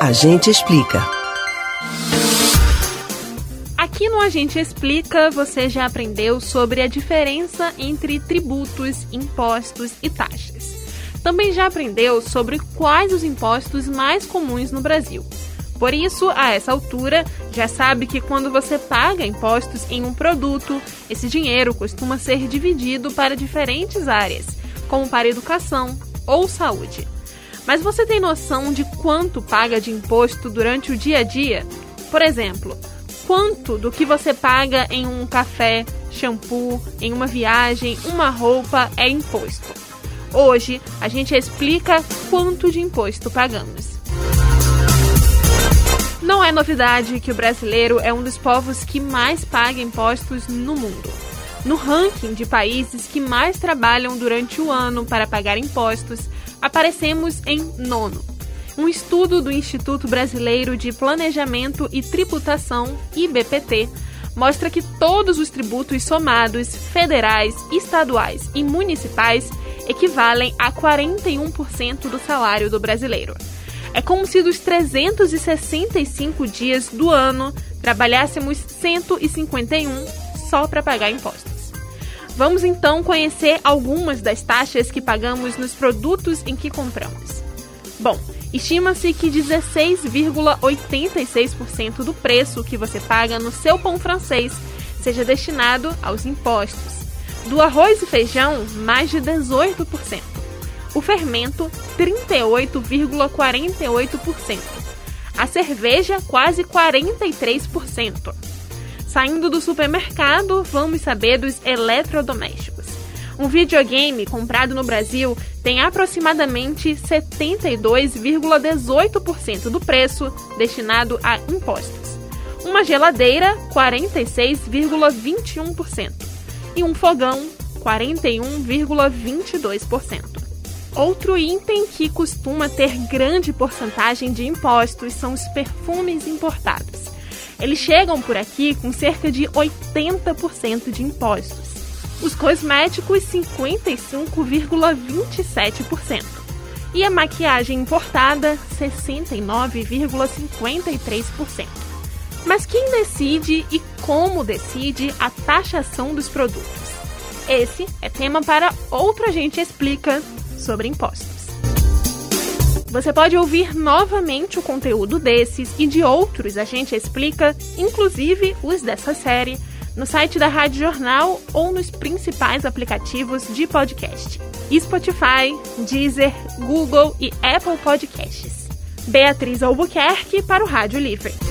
A gente explica. Aqui no A gente explica, você já aprendeu sobre a diferença entre tributos, impostos e taxas. Também já aprendeu sobre quais os impostos mais comuns no Brasil. Por isso, a essa altura, já sabe que quando você paga impostos em um produto, esse dinheiro costuma ser dividido para diferentes áreas, como para educação ou saúde. Mas você tem noção de quanto paga de imposto durante o dia a dia? Por exemplo, quanto do que você paga em um café, shampoo, em uma viagem, uma roupa é imposto? Hoje a gente explica quanto de imposto pagamos. Não é novidade que o brasileiro é um dos povos que mais paga impostos no mundo. No ranking de países que mais trabalham durante o ano para pagar impostos, aparecemos em nono. Um estudo do Instituto Brasileiro de Planejamento e Tributação, IBPT, mostra que todos os tributos somados, federais, estaduais e municipais, equivalem a 41% do salário do brasileiro. É como se dos 365 dias do ano trabalhássemos 151 só para pagar impostos. Vamos então conhecer algumas das taxas que pagamos nos produtos em que compramos. Bom, estima-se que 16,86% do preço que você paga no seu pão francês seja destinado aos impostos. Do arroz e feijão, mais de 18%. O fermento, 38,48%. A cerveja, quase 43%. Saindo do supermercado, vamos saber dos eletrodomésticos. Um videogame comprado no Brasil tem aproximadamente 72,18% do preço destinado a impostos. Uma geladeira, 46,21%. E um fogão, 41,22%. Outro item que costuma ter grande porcentagem de impostos são os perfumes importados. Eles chegam por aqui com cerca de 80% de impostos. Os cosméticos, 55,27%. E a maquiagem importada, 69,53%. Mas quem decide e como decide a taxação dos produtos? Esse é tema para outra gente explica sobre impostos. Você pode ouvir novamente o conteúdo desses e de outros a gente explica, inclusive os dessa série, no site da Rádio Jornal ou nos principais aplicativos de podcast: Spotify, Deezer, Google e Apple Podcasts. Beatriz Albuquerque para o Rádio Livre.